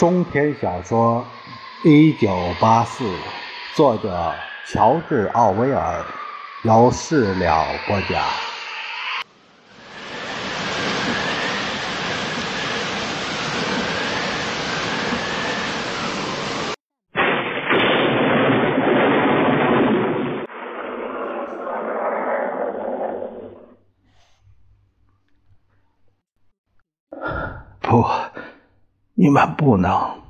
中篇小说《一九八四》，作者乔治·奥威尔，由事了播讲。不。你们不能。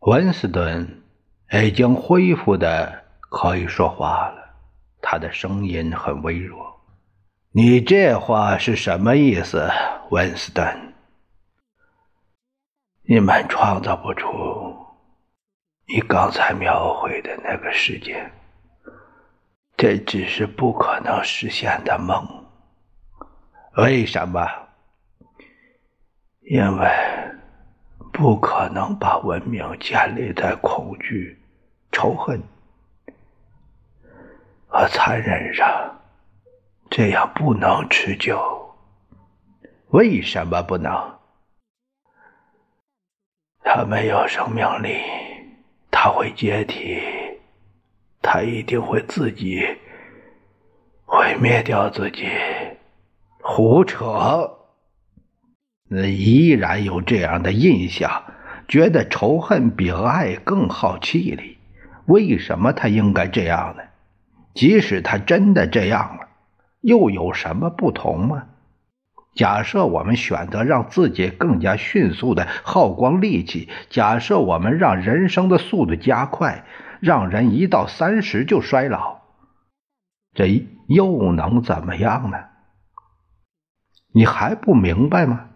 温斯顿已经恢复的可以说话了，他的声音很微弱。你这话是什么意思，温斯顿？你们创造不出你刚才描绘的那个世界，这只是不可能实现的梦。为什么？因为。不可能把文明建立在恐惧、仇恨和残忍上，这样不能持久。为什么不能？它没有生命力，它会解体，它一定会自己毁灭掉自己。胡扯！那依然有这样的印象，觉得仇恨比爱更耗气力。为什么他应该这样呢？即使他真的这样了，又有什么不同吗？假设我们选择让自己更加迅速的耗光力气，假设我们让人生的速度加快，让人一到三十就衰老，这又能怎么样呢？你还不明白吗？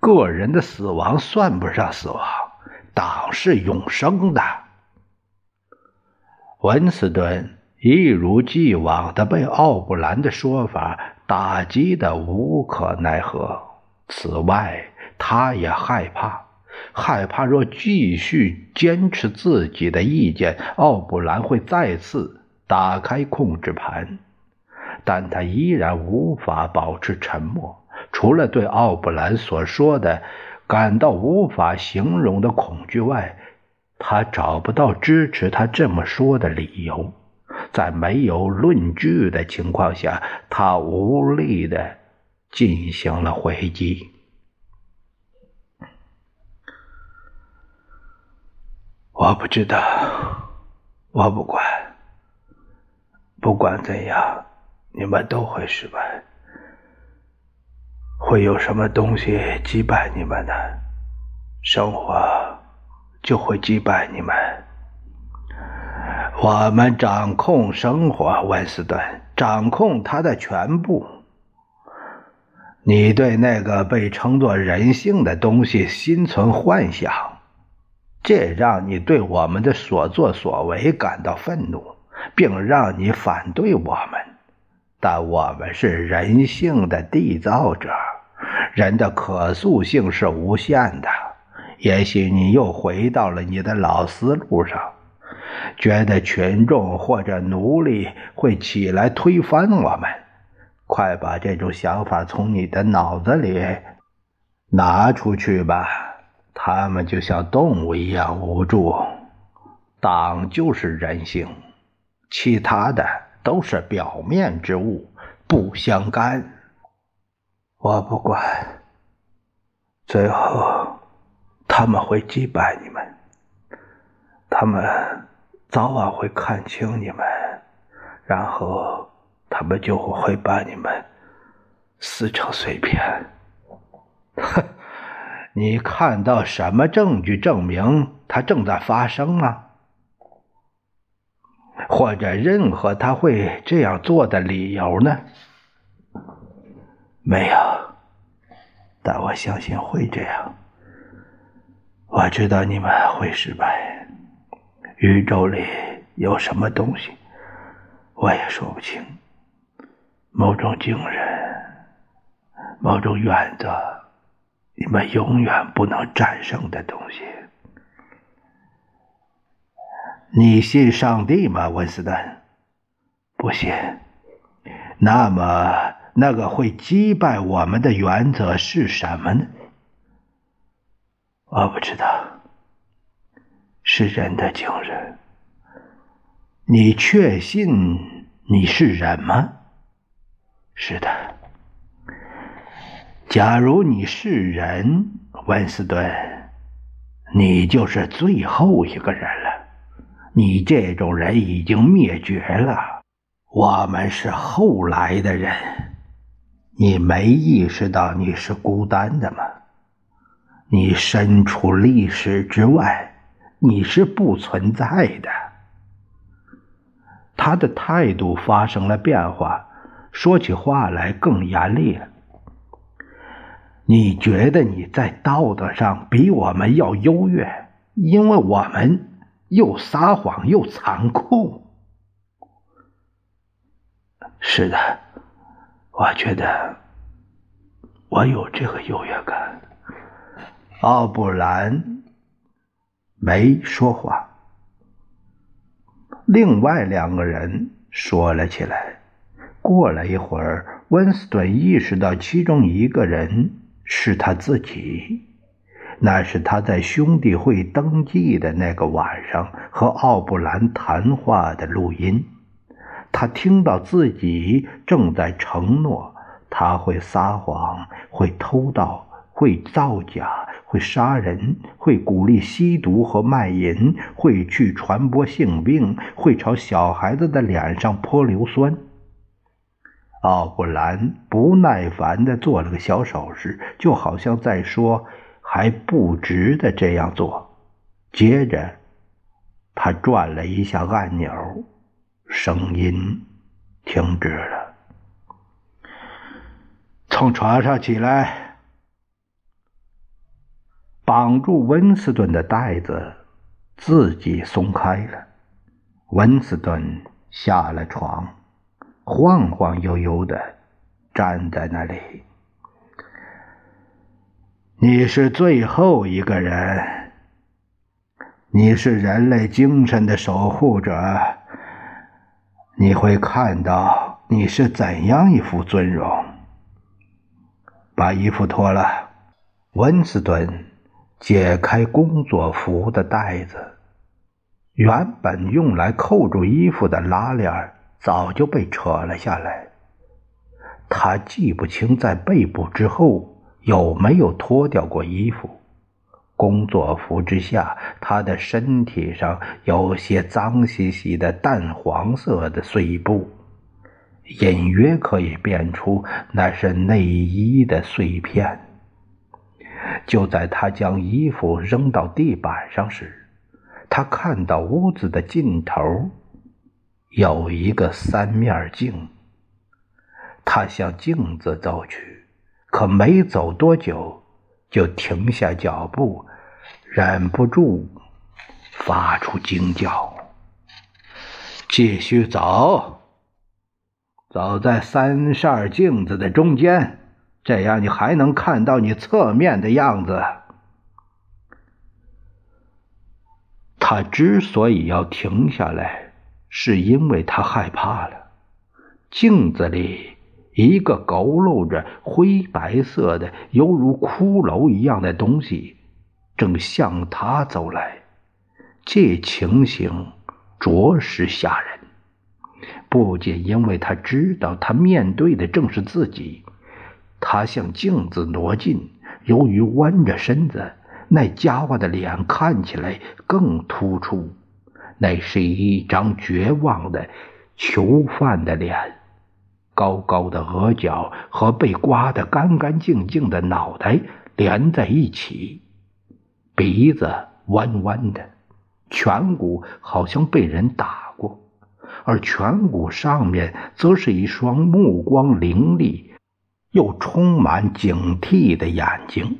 个人的死亡算不上死亡，党是永生的。文斯顿一如既往的被奥布兰的说法打击的无可奈何。此外，他也害怕，害怕若继续坚持自己的意见，奥布兰会再次打开控制盘。但他依然无法保持沉默。除了对奥布兰所说的感到无法形容的恐惧外，他找不到支持他这么说的理由。在没有论据的情况下，他无力的进行了回击。我不知道，我不管，不管怎样，你们都会失败。会有什么东西击败你们呢？生活就会击败你们。我们掌控生活，温斯顿，掌控它的全部。你对那个被称作人性的东西心存幻想，这让你对我们的所作所为感到愤怒，并让你反对我们。但我们是人性的缔造者。人的可塑性是无限的。也许你又回到了你的老思路上，觉得群众或者奴隶会起来推翻我们。快把这种想法从你的脑子里拿出去吧！他们就像动物一样无助。党就是人性，其他的都是表面之物，不相干。我不管，最后他们会击败你们，他们早晚会看清你们，然后他们就会把你们撕成碎片。哼，你看到什么证据证明它正在发生吗？或者任何他会这样做的理由呢？没有，但我相信会这样。我知道你们会失败。宇宙里有什么东西，我也说不清。某种精神，某种原则，你们永远不能战胜的东西。你信上帝吗，温斯顿？不信。那么。那个会击败我们的原则是什么呢？我不知道。是人的精神。你确信你是人吗？是的。假如你是人，温斯顿，你就是最后一个人。你这种人已经灭绝了。我们是后来的人。你没意识到你是孤单的吗？你身处历史之外，你是不存在的。他的态度发生了变化，说起话来更严厉了。你觉得你在道德上比我们要优越，因为我们又撒谎又残酷。是的，我觉得我有这个优越感。奥布兰没说话。另外两个人说了起来。过了一会儿，温斯顿意识到其中一个人是他自己。那是他在兄弟会登记的那个晚上和奥布兰谈话的录音。他听到自己正在承诺他会撒谎，会偷盗，会造假。会杀人，会鼓励吸毒和卖淫，会去传播性病，会朝小孩子的脸上泼硫酸。奥布兰不耐烦地做了个小手势，就好像在说还不值得这样做。接着，他转了一下按钮，声音停止了。从床上起来。绑住温斯顿的带子自己松开了，温斯顿下了床，晃晃悠悠的站在那里。你是最后一个人，你是人类精神的守护者，你会看到你是怎样一副尊容。把衣服脱了，温斯顿。解开工作服的带子，原本用来扣住衣服的拉链早就被扯了下来。他记不清在背部之后有没有脱掉过衣服。工作服之下，他的身体上有些脏兮兮的淡黄色的碎布，隐约可以辨出那是内衣的碎片。就在他将衣服扔到地板上时，他看到屋子的尽头有一个三面镜。他向镜子走去，可没走多久就停下脚步，忍不住发出惊叫：“继续走，走在三扇镜子的中间。”这样，你还能看到你侧面的样子。他之所以要停下来，是因为他害怕了。镜子里一个佝偻着灰白色的、犹如骷髅一样的东西，正向他走来。这情形着实吓人，不仅因为他知道他面对的正是自己。他向镜子挪近，由于弯着身子，那家伙的脸看起来更突出。那是一张绝望的囚犯的脸，高高的额角和被刮得干干净净的脑袋连在一起，鼻子弯弯的，颧骨好像被人打过，而颧骨上面则是一双目光凌厉。又充满警惕的眼睛，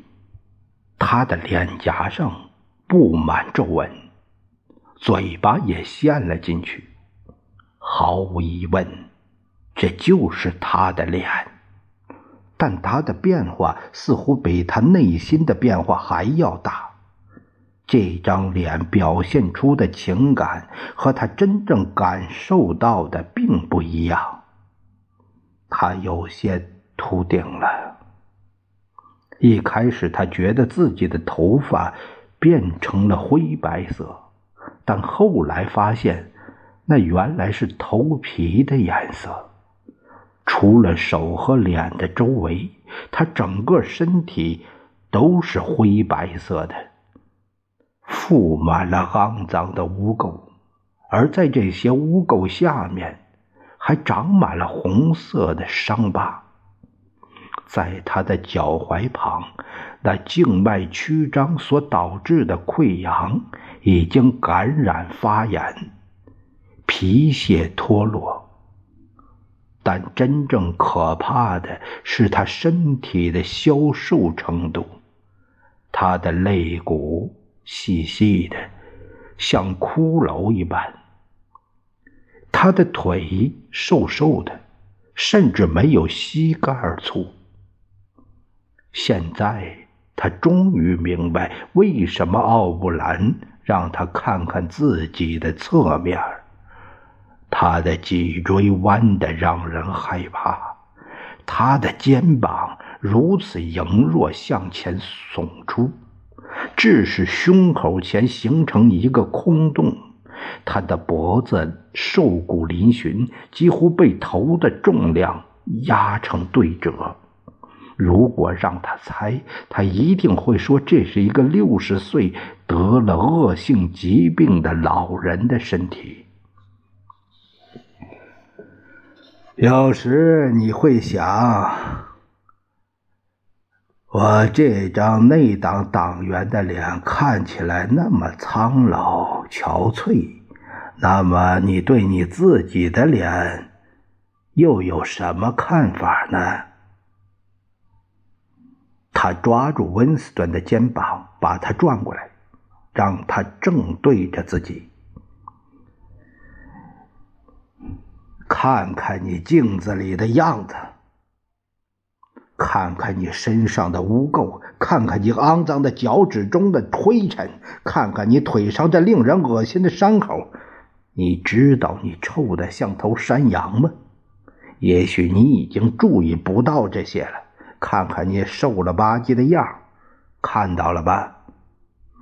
他的脸颊上布满皱纹，嘴巴也陷了进去。毫无疑问，这就是他的脸，但他的变化似乎比他内心的变化还要大。这张脸表现出的情感和他真正感受到的并不一样，他有些。秃顶了。一开始，他觉得自己的头发变成了灰白色，但后来发现，那原来是头皮的颜色。除了手和脸的周围，他整个身体都是灰白色的，覆满了肮脏的污垢，而在这些污垢下面，还长满了红色的伤疤。在他的脚踝旁，那静脉曲张所导致的溃疡已经感染发炎，皮屑脱落。但真正可怕的是他身体的消瘦程度，他的肋骨细细的，像骷髅一般；他的腿瘦瘦的，甚至没有膝盖粗。现在他终于明白，为什么奥布兰让他看看自己的侧面。他的脊椎弯得让人害怕，他的肩膀如此羸弱向前耸出，致使胸口前形成一个空洞。他的脖子瘦骨嶙峋，几乎被头的重量压成对折。如果让他猜，他一定会说这是一个六十岁得了恶性疾病的老人的身体。有时你会想，我这张内党党员的脸看起来那么苍老憔悴，那么你对你自己的脸又有什么看法呢？他抓住温斯顿的肩膀，把他转过来，让他正对着自己。看看你镜子里的样子，看看你身上的污垢，看看你肮脏的脚趾中的灰尘，看看你腿上这令人恶心的伤口。你知道你臭得像头山羊吗？也许你已经注意不到这些了。看看你瘦了吧唧的样，看到了吧？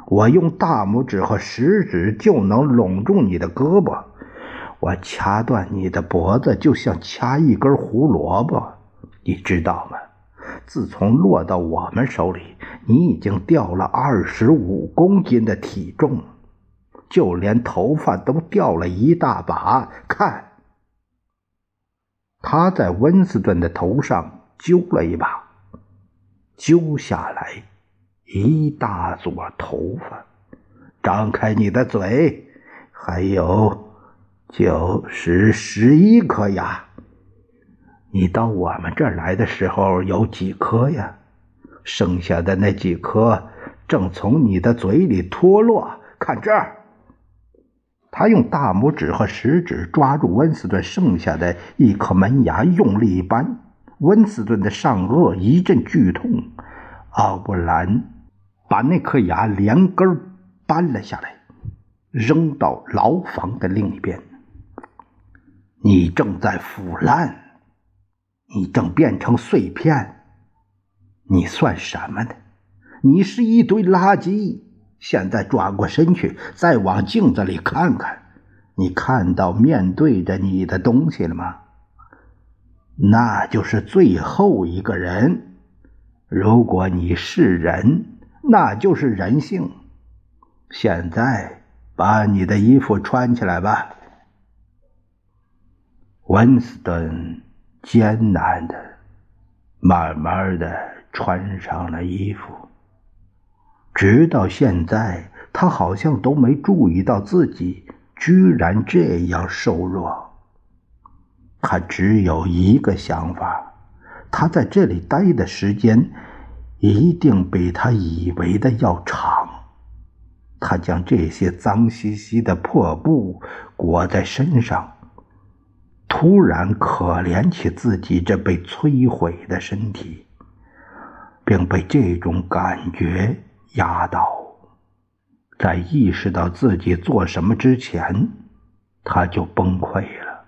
我用大拇指和食指就能拢住你的胳膊。我掐断你的脖子，就像掐一根胡萝卜，你知道吗？自从落到我们手里，你已经掉了二十五公斤的体重，就连头发都掉了一大把。看，他在温斯顿的头上揪了一把，揪下来一大撮头发。张开你的嘴，还有。九十十一颗牙，你到我们这儿来的时候有几颗呀？剩下的那几颗正从你的嘴里脱落。看这儿，他用大拇指和食指抓住温斯顿剩下的一颗门牙，用力一扳，温斯顿的上颚一阵剧痛。奥布兰把那颗牙连根搬了下来，扔到牢房的另一边。你正在腐烂，你正变成碎片，你算什么呢？你是一堆垃圾。现在转过身去，再往镜子里看看，你看到面对着你的东西了吗？那就是最后一个人。如果你是人，那就是人性。现在把你的衣服穿起来吧。温斯顿艰难的、慢慢的穿上了衣服，直到现在，他好像都没注意到自己居然这样瘦弱。他只有一个想法：他在这里待的时间一定比他以为的要长。他将这些脏兮兮的破布裹在身上。突然可怜起自己这被摧毁的身体，并被这种感觉压倒。在意识到自己做什么之前，他就崩溃了。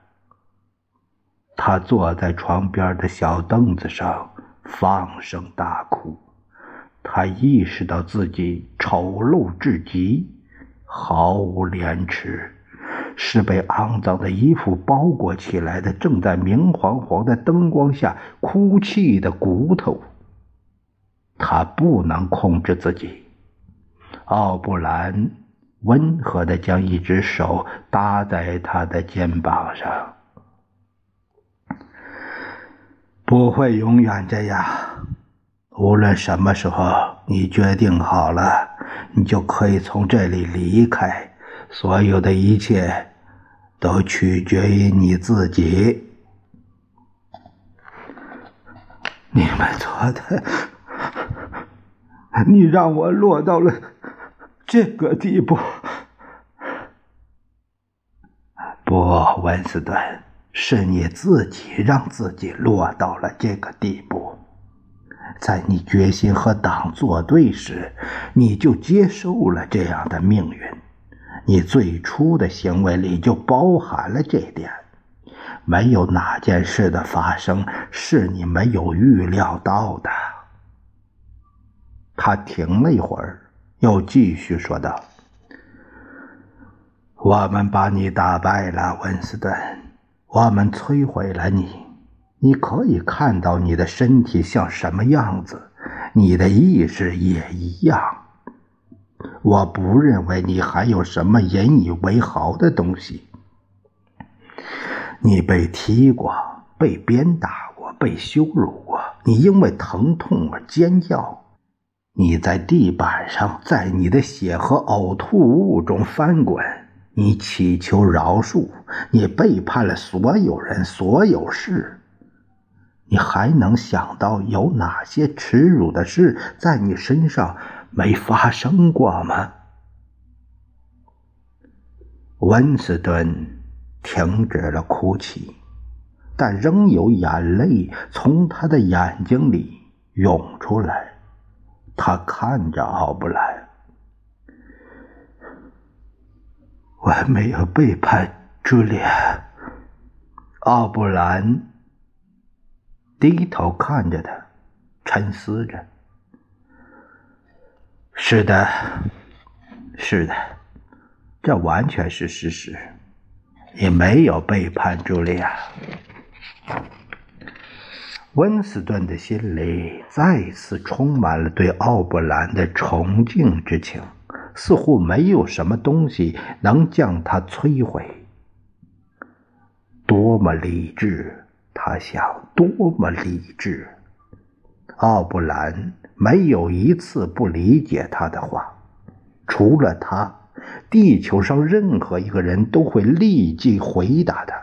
他坐在床边的小凳子上，放声大哭。他意识到自己丑陋至极，毫无廉耻，是被肮脏的衣服包裹起来的，正在明晃晃的灯光下哭泣的骨头。他不能控制自己。奥布兰温和的将一只手搭在他的肩膀上。不会永远这样。无论什么时候你决定好了，你就可以从这里离开。所有的一切都取决于你自己。你们做的。你让我落到了这个地步。不，温斯顿，是你自己让自己落到了这个地步。在你决心和党作对时，你就接受了这样的命运。你最初的行为里就包含了这点。没有哪件事的发生是你没有预料到的。他停了一会儿，又继续说道：“我们把你打败了，温斯顿。我们摧毁了你。你可以看到你的身体像什么样子，你的意识也一样。我不认为你还有什么引以为豪的东西。你被踢过，被鞭打过，被羞辱过。你因为疼痛而尖叫。”你在地板上，在你的血和呕吐物中翻滚，你祈求饶恕，你背叛了所有人，所有事。你还能想到有哪些耻辱的事在你身上没发生过吗？温斯顿停止了哭泣，但仍有眼泪从他的眼睛里涌出来。他看着奥布兰，我没有背叛朱莉亚。奥布兰低头看着他，沉思着。是的，是的，这完全是事实。你没有背叛朱莉亚。温斯顿的心里再次充满了对奥布兰的崇敬之情，似乎没有什么东西能将他摧毁。多么理智，他想，多么理智！奥布兰没有一次不理解他的话，除了他，地球上任何一个人都会立即回答他：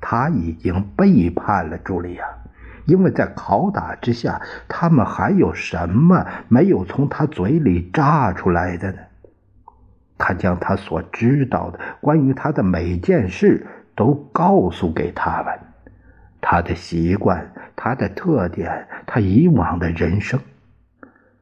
他已经背叛了茱莉亚。因为在拷打之下，他们还有什么没有从他嘴里炸出来的呢？他将他所知道的关于他的每件事都告诉给他们，他的习惯、他的特点、他以往的人生。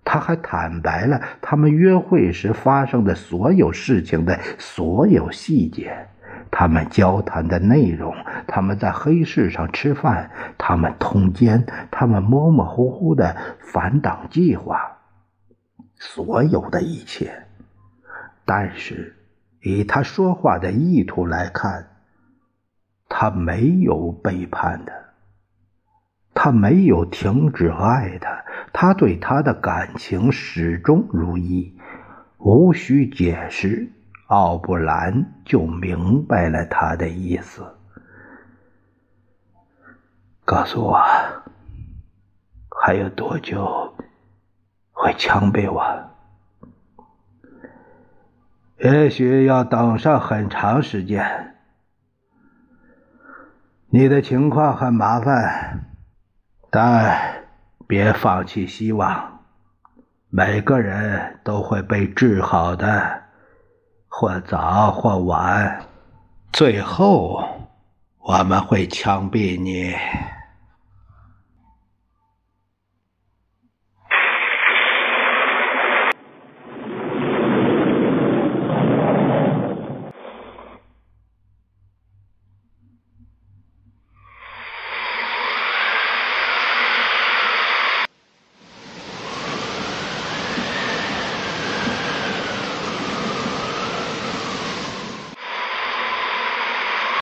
他还坦白了他们约会时发生的所有事情的所有细节。他们交谈的内容，他们在黑市上吃饭，他们通奸，他们模模糊糊的反党计划，所有的一切。但是，以他说话的意图来看，他没有背叛的，他没有停止爱他，他对他的感情始终如一，无需解释。奥布兰就明白了他的意思。告诉我，还有多久会枪毙我？也许要等上很长时间。你的情况很麻烦，但别放弃希望。每个人都会被治好的。或早或晚，最后我们会枪毙你。